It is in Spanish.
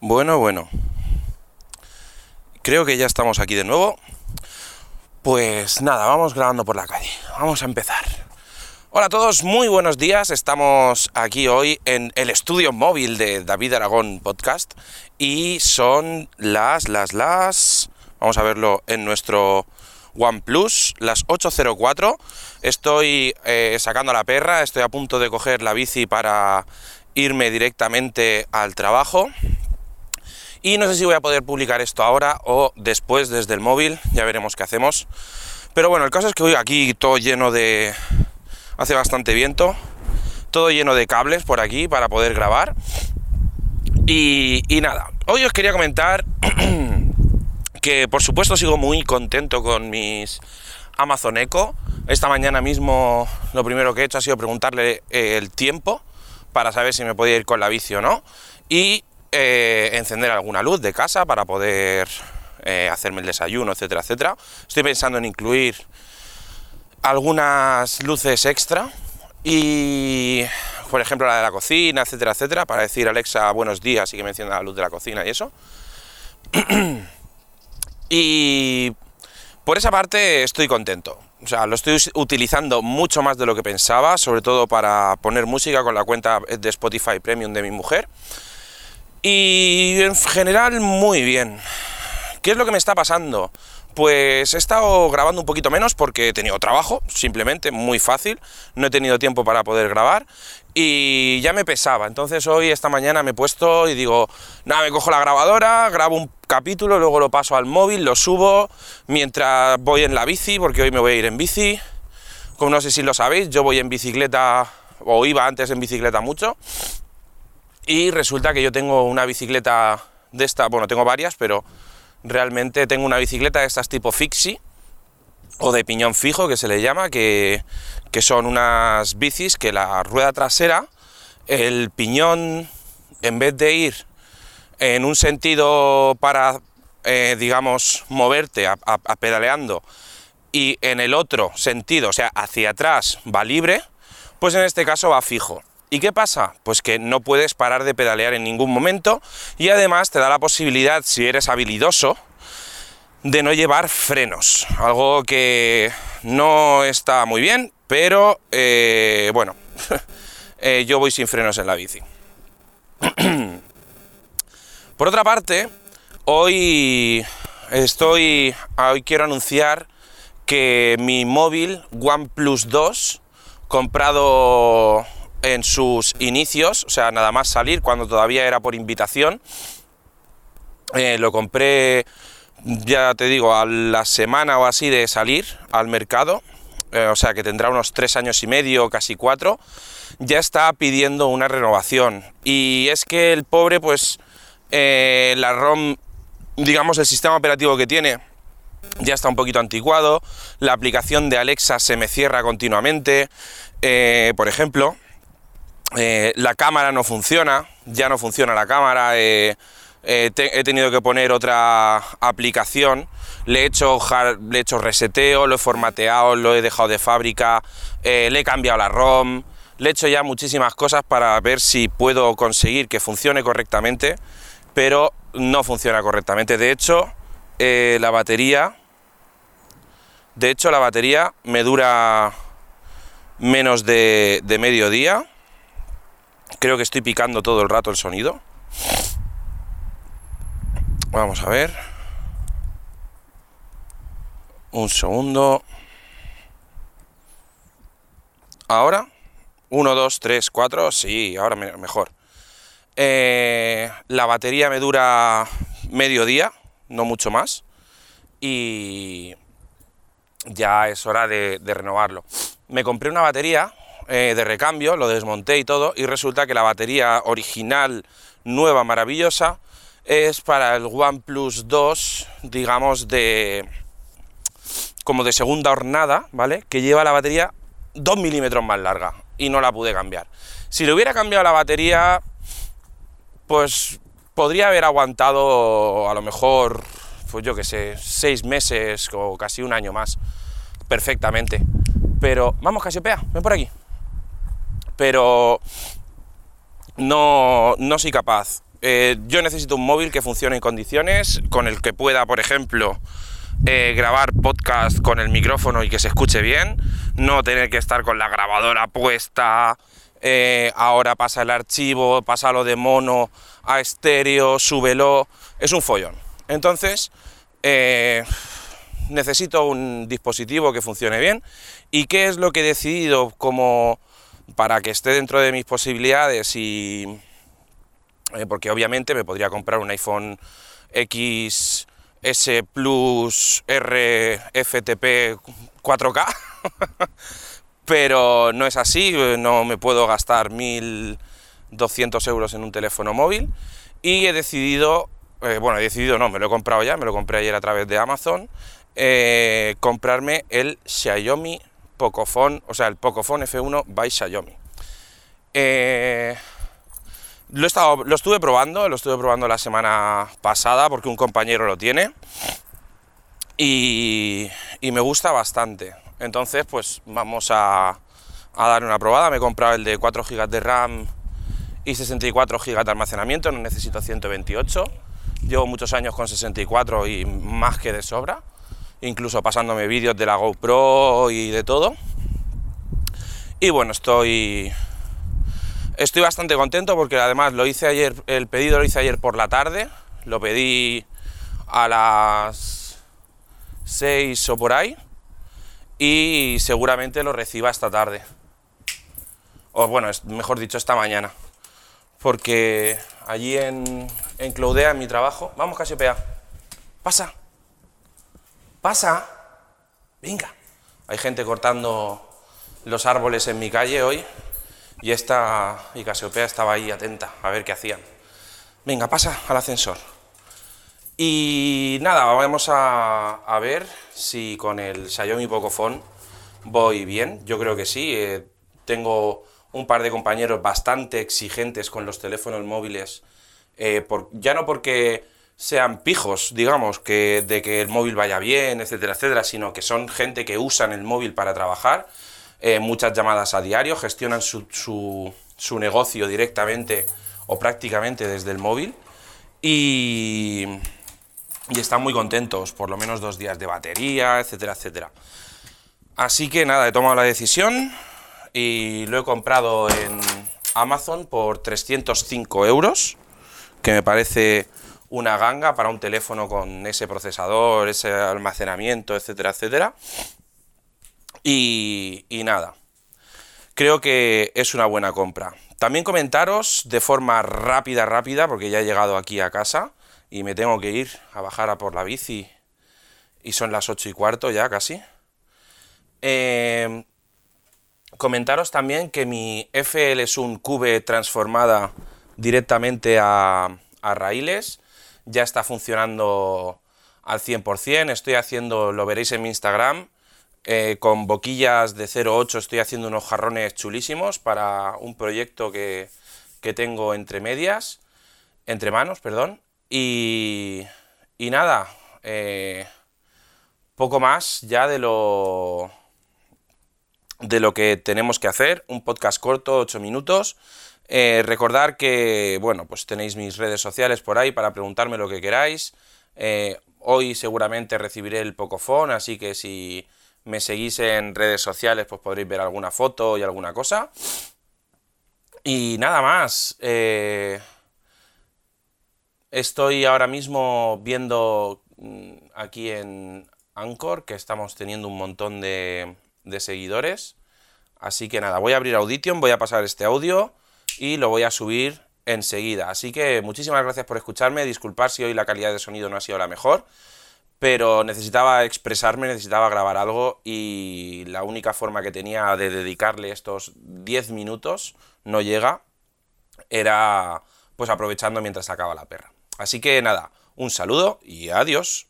Bueno, bueno. Creo que ya estamos aquí de nuevo. Pues nada, vamos grabando por la calle. Vamos a empezar. Hola a todos, muy buenos días. Estamos aquí hoy en el estudio móvil de David Aragón Podcast y son las, las, las... Vamos a verlo en nuestro OnePlus, las 8.04. Estoy eh, sacando a la perra, estoy a punto de coger la bici para irme directamente al trabajo. Y no sé si voy a poder publicar esto ahora o después desde el móvil, ya veremos qué hacemos. Pero bueno, el caso es que hoy aquí todo lleno de... hace bastante viento, todo lleno de cables por aquí para poder grabar. Y, nada, hoy os quería comentar que por supuesto sigo muy contento con mis Amazon Echo. Esta mañana mismo lo primero que he hecho ha sido preguntarle eh, el tiempo para saber si me podía ir con la bici o no. Y eh, encender alguna luz de casa para poder eh, hacerme el desayuno, etcétera, etcétera. Estoy pensando en incluir algunas luces extra y, por ejemplo, la de la cocina, etcétera, etcétera, para decir Alexa buenos días y que me encienda la luz de la cocina y eso. y por esa parte estoy contento. O sea, lo estoy utilizando mucho más de lo que pensaba, sobre todo para poner música con la cuenta de Spotify Premium de mi mujer. Y en general muy bien. ¿Qué es lo que me está pasando? Pues he estado grabando un poquito menos porque he tenido trabajo, simplemente, muy fácil. No he tenido tiempo para poder grabar y ya me pesaba. Entonces hoy, esta mañana, me he puesto y digo, nada, me cojo la grabadora, grabo un capítulo, luego lo paso al móvil, lo subo mientras voy en la bici, porque hoy me voy a ir en bici. Como no sé si lo sabéis, yo voy en bicicleta, o iba antes en bicicleta mucho, y resulta que yo tengo una bicicleta de esta, bueno, tengo varias, pero realmente tengo una bicicleta de estas tipo fixie o de piñón fijo que se le llama, que, que son unas bicis que la rueda trasera, el piñón, en vez de ir en un sentido para, eh, digamos, moverte a, a pedaleando y en el otro sentido, o sea, hacia atrás va libre, pues en este caso va fijo. ¿Y qué pasa? Pues que no puedes parar de pedalear en ningún momento y además te da la posibilidad, si eres habilidoso, de no llevar frenos. Algo que no está muy bien, pero eh, bueno, eh, yo voy sin frenos en la bici. Por otra parte, hoy estoy, hoy quiero anunciar que mi móvil OnePlus 2, comprado en sus inicios, o sea, nada más salir, cuando todavía era por invitación. Eh, lo compré, ya te digo, a la semana o así de salir al mercado, eh, o sea, que tendrá unos tres años y medio, casi cuatro, ya está pidiendo una renovación. Y es que el pobre, pues, eh, la ROM, digamos, el sistema operativo que tiene, ya está un poquito anticuado, la aplicación de Alexa se me cierra continuamente, por ejemplo, eh, la cámara no funciona, ya no funciona la cámara, eh, eh, he tenido que poner otra aplicación, le he, hecho, le he hecho reseteo, lo he formateado, lo he dejado de fábrica, le he cambiado la ROM, le he hecho ya muchísimas cosas para ver si puedo conseguir que funcione correctamente, pero no funciona correctamente. De hecho, la batería, de hecho la batería me dura menos de, de medio día Creo que estoy picando todo el rato el sonido. Vamos a ver. Un segundo. Ahora. 1, 2, 3, 4. Sí, ahora mejor. Eh, la batería me dura medio día, no mucho más. Y ya es hora de renovarlo. Me compré una batería eh, de recambio, lo desmonté y todo, y resulta que la batería original, nueva, maravillosa, es para el OnePlus 2, digamos, de como de segunda hornada, ¿vale? Que lleva la batería 2 milímetros más larga y no la pude cambiar. Si le hubiera cambiado la batería, pues podría haber aguantado a lo mejor, pues yo que sé, seis meses o casi un año más, perfectamente. Pero, vamos, Casiopea, ven por aquí pero no, no soy capaz. Eh, yo necesito un móvil que funcione en condiciones, con el que pueda, por ejemplo, eh, grabar podcast con el micrófono y que se escuche bien, no tener que estar con la grabadora puesta, eh, ahora pasa el archivo, pasa lo de mono a estéreo, súbelo, es un follón. Entonces, necesito un dispositivo que funcione bien. ¿Y qué es lo que he decidido como para que esté dentro de mis posibilidades y eh, porque obviamente me podría comprar un iPhone XS Plus R FTP 4K, pero no es así, no me puedo gastar 1.200 euros en un teléfono móvil y he decidido, eh, bueno, he decidido no, me lo he comprado ya, me lo compré ayer a través de Amazon, eh, comprarme el Xiaomi Pocophone, o sea, el Pocophone F1 by Xiaomi. Lo, estado, lo estuve probando, lo estuve probando la semana pasada porque un compañero lo tiene y, me gusta bastante. Entonces, pues vamos a, dar una probada. Me he comprado el de 4 GB de RAM y 64 GB de almacenamiento, no necesito 128. Llevo muchos años con 64 y más que de sobra, incluso pasándome vídeos de la GoPro y de todo. Y bueno, estoy Estoy bastante contento porque además lo hice ayer, el pedido lo hice ayer por la tarde, lo pedí a las 6 o por ahí y seguramente lo reciba esta tarde. O bueno, mejor dicho, esta mañana. Porque allí en, en Cloudea, en mi trabajo, vamos Casiopea, pasa, pasa, venga. Hay gente cortando los árboles en mi calle hoy y esta y Casiopea estaba ahí atenta a ver qué hacían. Venga, pasa al ascensor. Y nada, vamos a, ver si con el Xiaomi Pocophone voy bien. Yo creo que sí. Eh, tengo un par de compañeros bastante exigentes con los teléfonos móviles. Eh, ya no porque sean pijos, digamos, que, de que el móvil vaya bien, etcétera, etcétera, sino que son gente que usan el móvil para trabajar eh, muchas llamadas a diario, gestionan su, su, negocio directamente o prácticamente desde el móvil y, y están muy contentos, por lo menos dos días de batería, etcétera, etcétera. Así que nada, he tomado la decisión y lo he comprado en Amazon por 305 euros, que me parece una ganga para un teléfono con ese procesador, ese almacenamiento, etcétera, etcétera. Y, nada, creo que es una buena compra. También comentaros de forma rápida, rápida, porque ya he llegado aquí a casa y me tengo que ir a bajar a por la bici y son las 8 y cuarto ya casi. Em, comentaros también que mi FL es un cube transformada directamente a, a raíles, ya está funcionando al 100%, estoy haciendo, lo veréis en mi Instagram, eh, con boquillas de 0,8 estoy haciendo unos jarrones chulísimos para un proyecto que, tengo entre medias, entre manos, perdón. Y, y nada, eh, poco más ya de lo, de lo que tenemos que hacer. Un podcast corto, 8 minutos. Eh, recordar que, bueno, pues tenéis mis redes sociales por ahí para preguntarme lo que queráis. hoy seguramente recibiré el Pocophone, así que si me seguís en redes sociales, pues podréis ver alguna foto y alguna cosa. Y nada más. Eh, estoy ahora mismo viendo mm, aquí en Anchor que estamos teniendo un montón de, de seguidores. Así que nada, voy a abrir Audition, voy a pasar este audio y lo voy a subir enseguida. Así que muchísimas gracias por escucharme. Disculpad si hoy la calidad de sonido no ha sido la mejor pero necesitaba expresarme, necesitaba grabar algo y la única forma que tenía de dedicarle estos 10 minutos, no llega, era pues aprovechando mientras sacaba la perra. Así que nada, un saludo y adiós.